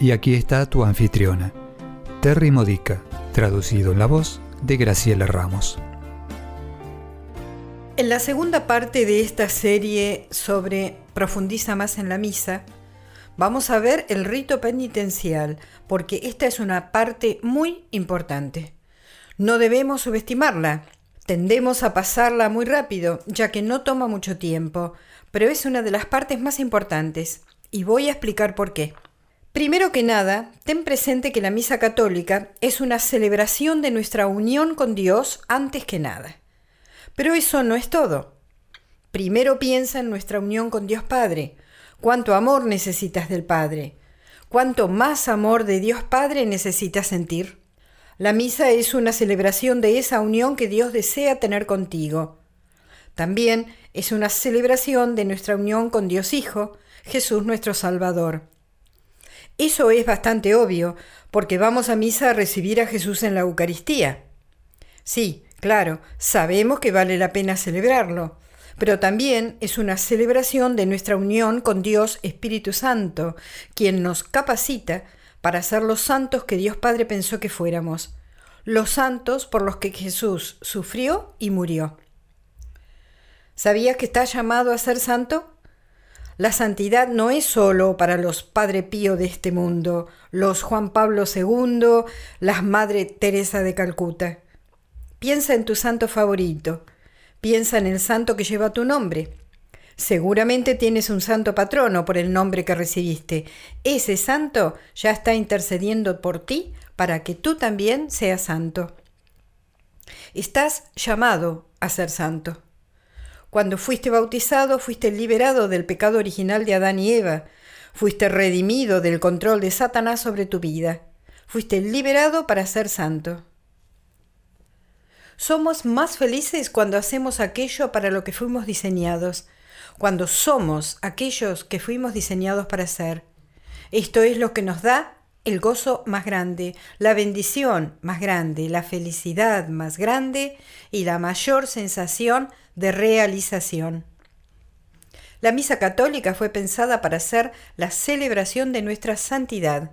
Y aquí está tu anfitriona, Terry Modica, traducido en la voz de Graciela Ramos. En la segunda parte de esta serie sobre Profundiza más en la misa, vamos a ver el rito penitencial, porque esta es una parte muy importante. No debemos subestimarla. Tendemos a pasarla muy rápido, ya que no toma mucho tiempo, pero es una de las partes más importantes, y voy a explicar por qué. Primero que nada, ten presente que la Misa Católica es una celebración de nuestra unión con Dios antes que nada. Pero eso no es todo. Primero piensa en nuestra unión con Dios Padre. ¿Cuánto amor necesitas del Padre? ¿Cuánto más amor de Dios Padre necesitas sentir? La misa es una celebración de esa unión que Dios desea tener contigo. También es una celebración de nuestra unión con Dios Hijo, Jesús nuestro Salvador. Eso es bastante obvio, porque vamos a misa a recibir a Jesús en la Eucaristía. Sí, claro, sabemos que vale la pena celebrarlo, pero también es una celebración de nuestra unión con Dios Espíritu Santo, quien nos capacita para ser los santos que Dios Padre pensó que fuéramos, los santos por los que Jesús sufrió y murió. ¿Sabías que estás llamado a ser santo? La santidad no es solo para los Padre Pío de este mundo, los Juan Pablo II, las Madre Teresa de Calcuta. Piensa en tu santo favorito, piensa en el santo que lleva tu nombre. Seguramente tienes un santo patrono por el nombre que recibiste. Ese santo ya está intercediendo por ti para que tú también seas santo. Estás llamado a ser santo. Cuando fuiste bautizado, fuiste liberado del pecado original de Adán y Eva, fuiste redimido del control de Satanás sobre tu vida, fuiste liberado para ser santo. Somos más felices cuando hacemos aquello para lo que fuimos diseñados, cuando somos aquellos que fuimos diseñados para ser. Esto es lo que nos da el gozo más grande, la bendición más grande, la felicidad más grande y la mayor sensación de realización. La misa católica fue pensada para ser la celebración de nuestra santidad.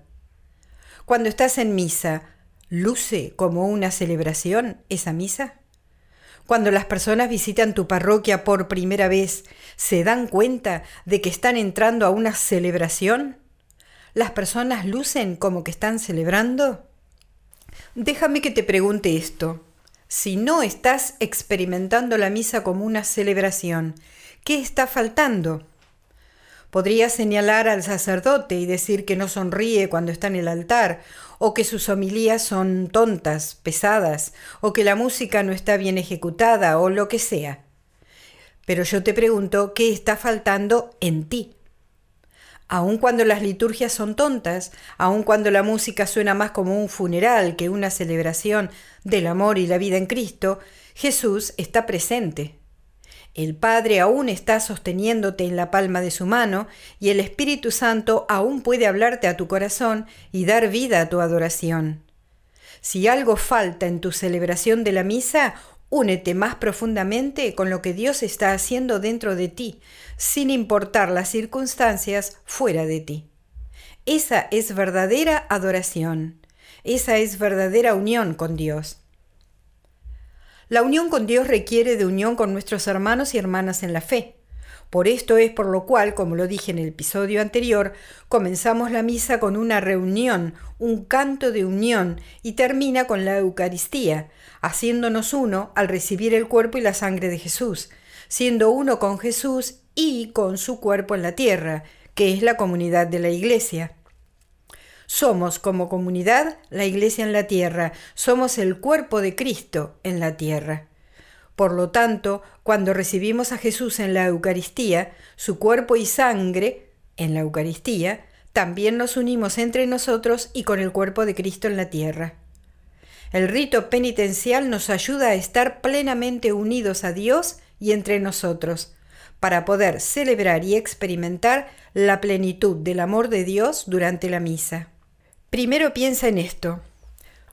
Cuando estás en misa, ¿luce como una celebración esa misa? Cuando las personas visitan tu parroquia por primera vez, ¿se dan cuenta de que están entrando a una celebración? ¿Las personas lucen como que están celebrando? Déjame que te pregunte esto. Si no estás experimentando la misa como una celebración, ¿qué está faltando? Podría señalar al sacerdote y decir que no sonríe cuando está en el altar, o que sus homilías son tontas, pesadas, o que la música no está bien ejecutada, o lo que sea. Pero yo te pregunto, ¿qué está faltando en ti? Aun cuando las liturgias son tontas, aun cuando la música suena más como un funeral que una celebración del amor y la vida en Cristo, Jesús está presente. El Padre aún está sosteniéndote en la palma de su mano y el Espíritu Santo aún puede hablarte a tu corazón y dar vida a tu adoración. Si algo falta en tu celebración de la misa, Únete más profundamente con lo que Dios está haciendo dentro de ti, sin importar las circunstancias fuera de ti. Esa es verdadera adoración. Esa es verdadera unión con Dios. La unión con Dios requiere de unión con nuestros hermanos y hermanas en la fe. Por esto es por lo cual, como lo dije en el episodio anterior, comenzamos la misa con una reunión, un canto de unión y termina con la Eucaristía, haciéndonos uno al recibir el cuerpo y la sangre de Jesús, siendo uno con Jesús y con su cuerpo en la tierra, que es la comunidad de la Iglesia. Somos como comunidad la Iglesia en la tierra, somos el cuerpo de Cristo en la tierra. Por lo tanto, cuando recibimos a Jesús en la Eucaristía, su cuerpo y sangre, en la Eucaristía, también nos unimos entre nosotros y con el cuerpo de Cristo en la tierra. El rito penitencial nos ayuda a estar plenamente unidos a Dios y entre nosotros, para poder celebrar y experimentar la plenitud del amor de Dios durante la misa. Primero piensa en esto.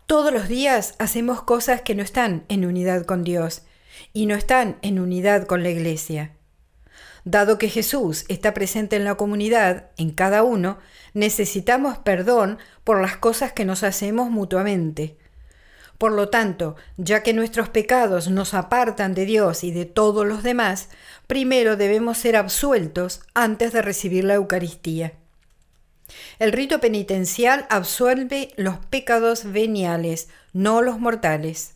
Todos los días hacemos cosas que no están en unidad con Dios y no están en unidad con la Iglesia. Dado que Jesús está presente en la comunidad, en cada uno, necesitamos perdón por las cosas que nos hacemos mutuamente. Por lo tanto, ya que nuestros pecados nos apartan de Dios y de todos los demás, primero debemos ser absueltos antes de recibir la Eucaristía. El rito penitencial absuelve los pecados veniales, no los mortales.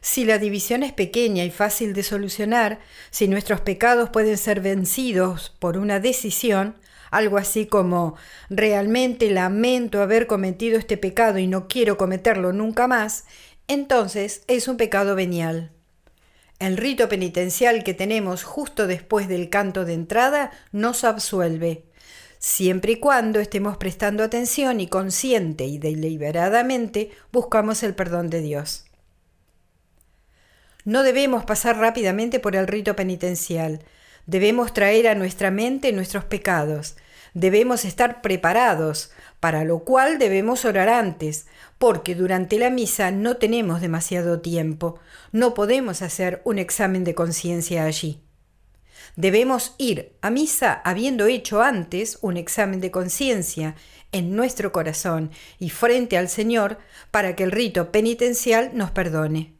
Si la división es pequeña y fácil de solucionar, si nuestros pecados pueden ser vencidos por una decisión, algo así como realmente lamento haber cometido este pecado y no quiero cometerlo nunca más, entonces es un pecado venial. El rito penitencial que tenemos justo después del canto de entrada nos absuelve, siempre y cuando estemos prestando atención y consciente y deliberadamente buscamos el perdón de Dios. No debemos pasar rápidamente por el rito penitencial. Debemos traer a nuestra mente nuestros pecados. Debemos estar preparados, para lo cual debemos orar antes, porque durante la misa no tenemos demasiado tiempo. No podemos hacer un examen de conciencia allí. Debemos ir a misa habiendo hecho antes un examen de conciencia en nuestro corazón y frente al Señor para que el rito penitencial nos perdone.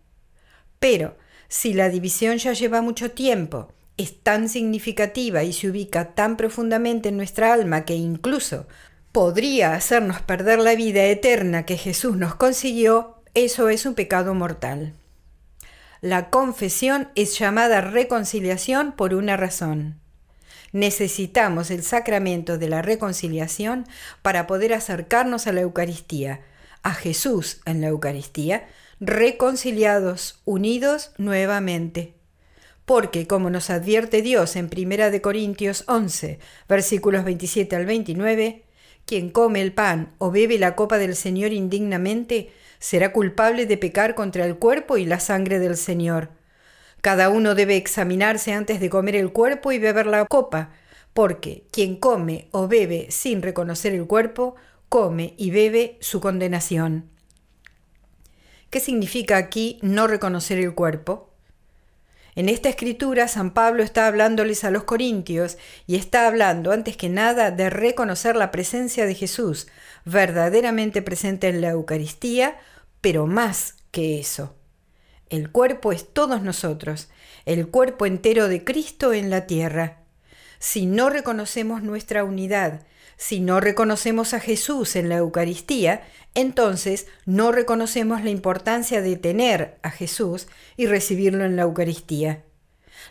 Pero si la división ya lleva mucho tiempo, es tan significativa y se ubica tan profundamente en nuestra alma que incluso podría hacernos perder la vida eterna que Jesús nos consiguió, eso es un pecado mortal. La confesión es llamada reconciliación por una razón. Necesitamos el sacramento de la reconciliación para poder acercarnos a la Eucaristía, a Jesús en la Eucaristía, reconciliados, unidos nuevamente. Porque, como nos advierte Dios en 1 de Corintios 11, versículos 27 al 29, quien come el pan o bebe la copa del Señor indignamente será culpable de pecar contra el cuerpo y la sangre del Señor. Cada uno debe examinarse antes de comer el cuerpo y beber la copa, porque quien come o bebe sin reconocer el cuerpo, come y bebe su condenación. ¿Qué significa aquí no reconocer el cuerpo? En esta escritura San Pablo está hablándoles a los corintios y está hablando antes que nada de reconocer la presencia de Jesús, verdaderamente presente en la Eucaristía, pero más que eso. El cuerpo es todos nosotros, el cuerpo entero de Cristo en la tierra. Si no reconocemos nuestra unidad, si no reconocemos a Jesús en la Eucaristía, entonces no reconocemos la importancia de tener a Jesús y recibirlo en la Eucaristía,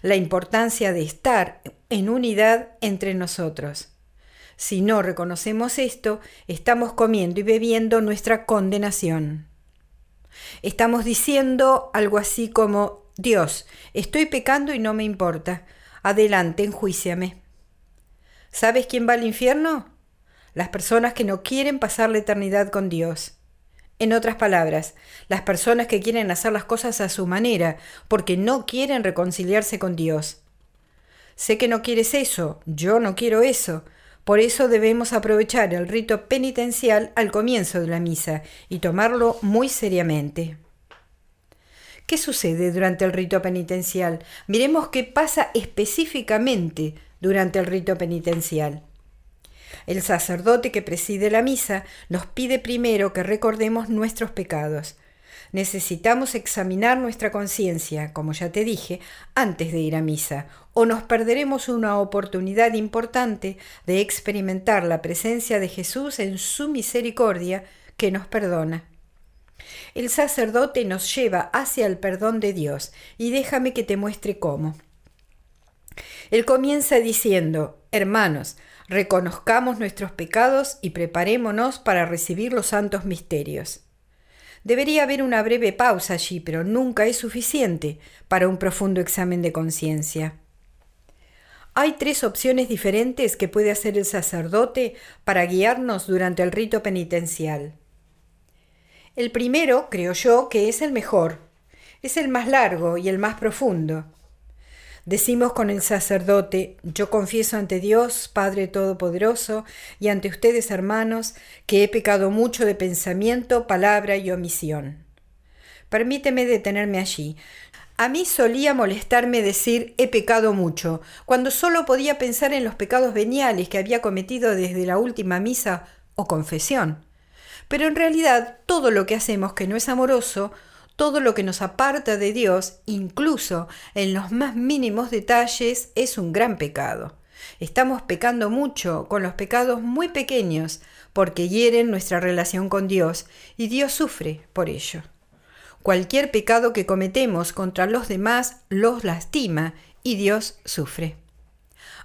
la importancia de estar en unidad entre nosotros. Si no reconocemos esto, estamos comiendo y bebiendo nuestra condenación. Estamos diciendo algo así como, Dios, estoy pecando y no me importa. Adelante, enjuíciame. ¿Sabes quién va al infierno? Las personas que no quieren pasar la eternidad con Dios. En otras palabras, las personas que quieren hacer las cosas a su manera, porque no quieren reconciliarse con Dios. Sé que no quieres eso, yo no quiero eso. Por eso debemos aprovechar el rito penitencial al comienzo de la misa y tomarlo muy seriamente. ¿Qué sucede durante el rito penitencial? Miremos qué pasa específicamente durante el rito penitencial. El sacerdote que preside la misa nos pide primero que recordemos nuestros pecados. Necesitamos examinar nuestra conciencia, como ya te dije, antes de ir a misa, o nos perderemos una oportunidad importante de experimentar la presencia de Jesús en su misericordia que nos perdona. El sacerdote nos lleva hacia el perdón de Dios, y déjame que te muestre cómo. Él comienza diciendo, Hermanos, reconozcamos nuestros pecados y preparémonos para recibir los santos misterios. Debería haber una breve pausa allí, pero nunca es suficiente para un profundo examen de conciencia. Hay tres opciones diferentes que puede hacer el sacerdote para guiarnos durante el rito penitencial. El primero, creo yo, que es el mejor, es el más largo y el más profundo. Decimos con el sacerdote, yo confieso ante Dios, Padre Todopoderoso, y ante ustedes, hermanos, que he pecado mucho de pensamiento, palabra y omisión. Permíteme detenerme allí. A mí solía molestarme decir he pecado mucho, cuando solo podía pensar en los pecados veniales que había cometido desde la última misa o confesión. Pero en realidad todo lo que hacemos que no es amoroso todo lo que nos aparta de Dios, incluso en los más mínimos detalles, es un gran pecado. Estamos pecando mucho con los pecados muy pequeños porque hieren nuestra relación con Dios y Dios sufre por ello. Cualquier pecado que cometemos contra los demás los lastima y Dios sufre.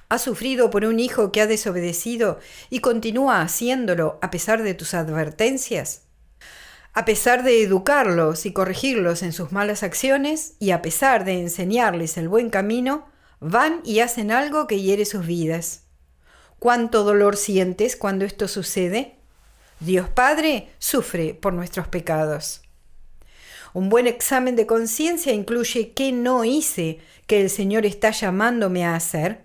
¿Has sufrido por un hijo que ha desobedecido y continúa haciéndolo a pesar de tus advertencias? A pesar de educarlos y corregirlos en sus malas acciones y a pesar de enseñarles el buen camino, van y hacen algo que hiere sus vidas. ¿Cuánto dolor sientes cuando esto sucede? Dios Padre sufre por nuestros pecados. Un buen examen de conciencia incluye qué no hice que el Señor está llamándome a hacer.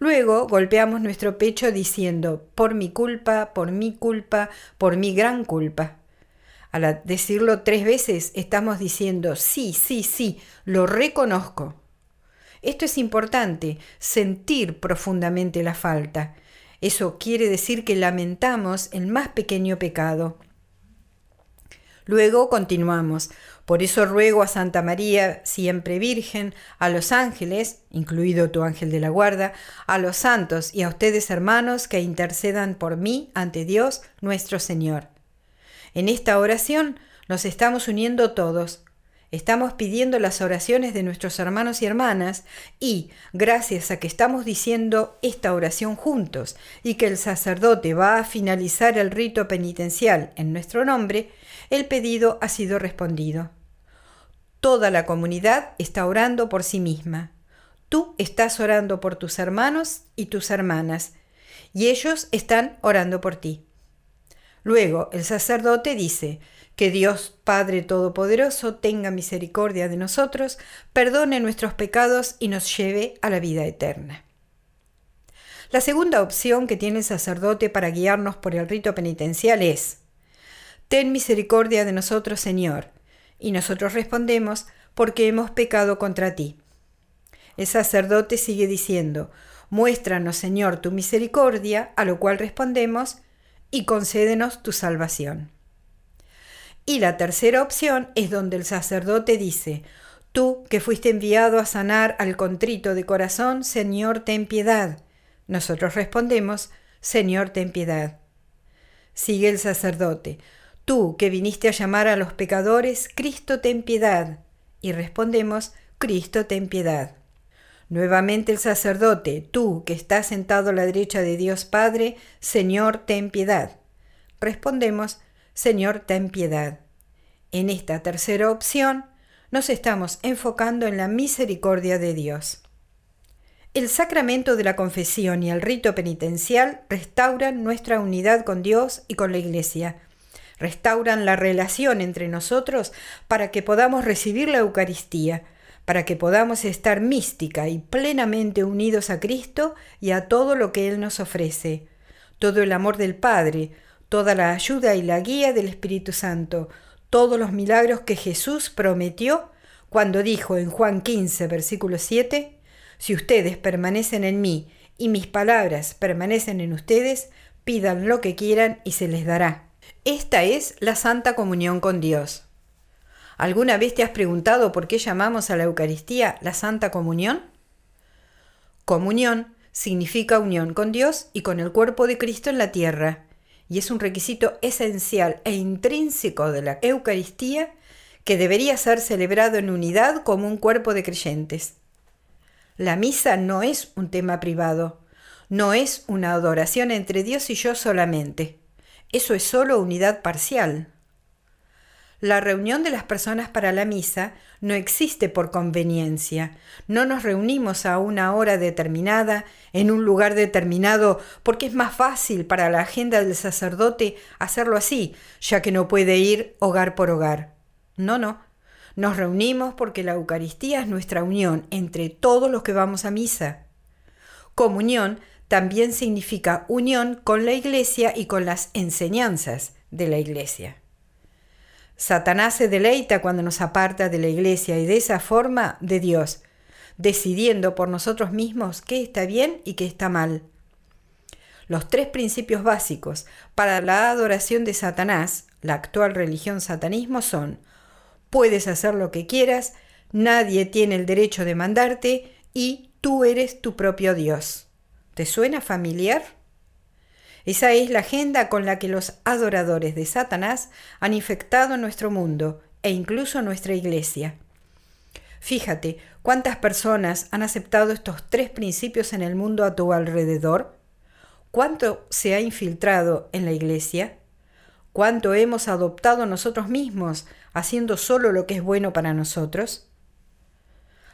Luego golpeamos nuestro pecho diciendo, por mi culpa, por mi culpa, por mi gran culpa. Al decirlo tres veces estamos diciendo, sí, sí, sí, lo reconozco. Esto es importante, sentir profundamente la falta. Eso quiere decir que lamentamos el más pequeño pecado. Luego continuamos. Por eso ruego a Santa María, siempre Virgen, a los ángeles, incluido tu ángel de la guarda, a los santos y a ustedes hermanos que intercedan por mí ante Dios nuestro Señor. En esta oración nos estamos uniendo todos. Estamos pidiendo las oraciones de nuestros hermanos y hermanas y, gracias a que estamos diciendo esta oración juntos y que el sacerdote va a finalizar el rito penitencial en nuestro nombre, el pedido ha sido respondido. Toda la comunidad está orando por sí misma. Tú estás orando por tus hermanos y tus hermanas, y ellos están orando por ti. Luego el sacerdote dice, que Dios Padre Todopoderoso tenga misericordia de nosotros, perdone nuestros pecados y nos lleve a la vida eterna. La segunda opción que tiene el sacerdote para guiarnos por el rito penitencial es, Ten misericordia de nosotros, Señor. Y nosotros respondemos, porque hemos pecado contra ti. El sacerdote sigue diciendo, Muéstranos, Señor, tu misericordia, a lo cual respondemos, y concédenos tu salvación. Y la tercera opción es donde el sacerdote dice, Tú que fuiste enviado a sanar al contrito de corazón, Señor, ten piedad. Nosotros respondemos, Señor, ten piedad. Sigue el sacerdote, Tú que viniste a llamar a los pecadores, Cristo, ten piedad. Y respondemos, Cristo, ten piedad. Nuevamente el sacerdote, tú que estás sentado a la derecha de Dios Padre, Señor, ten piedad. Respondemos, Señor, ten piedad. En esta tercera opción, nos estamos enfocando en la misericordia de Dios. El sacramento de la confesión y el rito penitencial restauran nuestra unidad con Dios y con la Iglesia. Restauran la relación entre nosotros para que podamos recibir la Eucaristía, para que podamos estar mística y plenamente unidos a Cristo y a todo lo que Él nos ofrece, todo el amor del Padre, toda la ayuda y la guía del Espíritu Santo, todos los milagros que Jesús prometió cuando dijo en Juan 15, versículo 7, Si ustedes permanecen en mí y mis palabras permanecen en ustedes, pidan lo que quieran y se les dará. Esta es la Santa Comunión con Dios. ¿Alguna vez te has preguntado por qué llamamos a la Eucaristía la Santa Comunión? Comunión significa unión con Dios y con el cuerpo de Cristo en la tierra, y es un requisito esencial e intrínseco de la Eucaristía que debería ser celebrado en unidad como un cuerpo de creyentes. La misa no es un tema privado, no es una adoración entre Dios y yo solamente. Eso es solo unidad parcial. La reunión de las personas para la misa no existe por conveniencia. No nos reunimos a una hora determinada, en un lugar determinado, porque es más fácil para la agenda del sacerdote hacerlo así, ya que no puede ir hogar por hogar. No, no. Nos reunimos porque la Eucaristía es nuestra unión entre todos los que vamos a misa. Comunión también significa unión con la Iglesia y con las enseñanzas de la Iglesia. Satanás se deleita cuando nos aparta de la iglesia y de esa forma de Dios, decidiendo por nosotros mismos qué está bien y qué está mal. Los tres principios básicos para la adoración de Satanás, la actual religión satanismo, son puedes hacer lo que quieras, nadie tiene el derecho de mandarte y tú eres tu propio Dios. ¿Te suena familiar? Esa es la agenda con la que los adoradores de Satanás han infectado nuestro mundo e incluso nuestra iglesia. Fíjate cuántas personas han aceptado estos tres principios en el mundo a tu alrededor, cuánto se ha infiltrado en la iglesia, cuánto hemos adoptado nosotros mismos haciendo solo lo que es bueno para nosotros.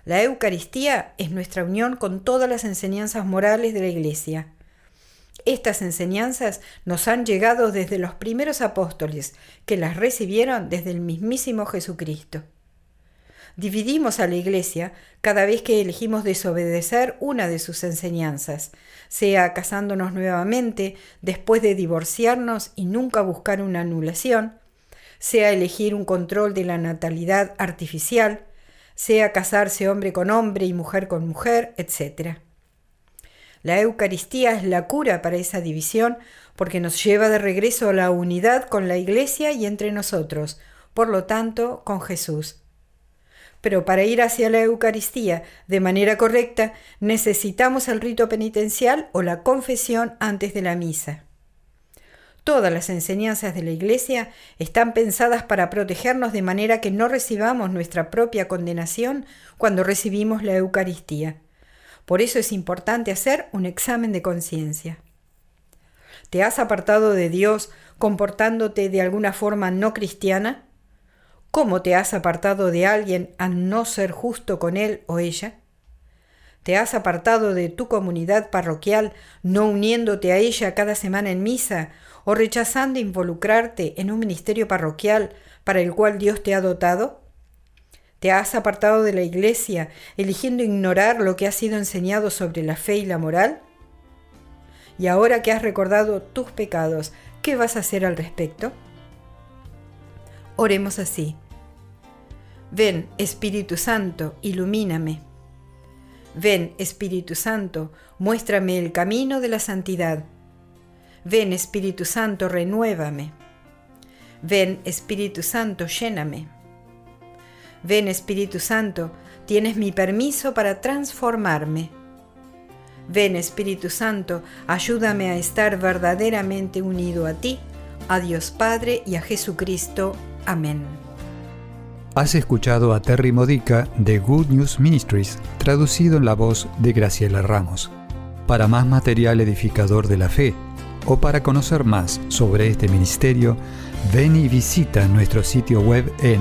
La Eucaristía es nuestra unión con todas las enseñanzas morales de la iglesia estas enseñanzas nos han llegado desde los primeros apóstoles, que las recibieron desde el mismísimo Jesucristo. Dividimos a la Iglesia cada vez que elegimos desobedecer una de sus enseñanzas, sea casándonos nuevamente después de divorciarnos y nunca buscar una anulación, sea elegir un control de la natalidad artificial, sea casarse hombre con hombre y mujer con mujer, etc. La Eucaristía es la cura para esa división porque nos lleva de regreso a la unidad con la Iglesia y entre nosotros, por lo tanto, con Jesús. Pero para ir hacia la Eucaristía de manera correcta necesitamos el rito penitencial o la confesión antes de la misa. Todas las enseñanzas de la Iglesia están pensadas para protegernos de manera que no recibamos nuestra propia condenación cuando recibimos la Eucaristía. Por eso es importante hacer un examen de conciencia. ¿Te has apartado de Dios comportándote de alguna forma no cristiana? ¿Cómo te has apartado de alguien al no ser justo con él o ella? ¿Te has apartado de tu comunidad parroquial no uniéndote a ella cada semana en misa o rechazando involucrarte en un ministerio parroquial para el cual Dios te ha dotado? Te has apartado de la iglesia, eligiendo ignorar lo que ha sido enseñado sobre la fe y la moral. Y ahora que has recordado tus pecados, ¿qué vas a hacer al respecto? Oremos así. Ven, Espíritu Santo, ilumíname. Ven, Espíritu Santo, muéstrame el camino de la santidad. Ven, Espíritu Santo, renuévame. Ven, Espíritu Santo, lléname. Ven Espíritu Santo, tienes mi permiso para transformarme. Ven Espíritu Santo, ayúdame a estar verdaderamente unido a ti, a Dios Padre y a Jesucristo. Amén. Has escuchado a Terry Modica de Good News Ministries, traducido en la voz de Graciela Ramos. Para más material edificador de la fe o para conocer más sobre este ministerio, ven y visita nuestro sitio web en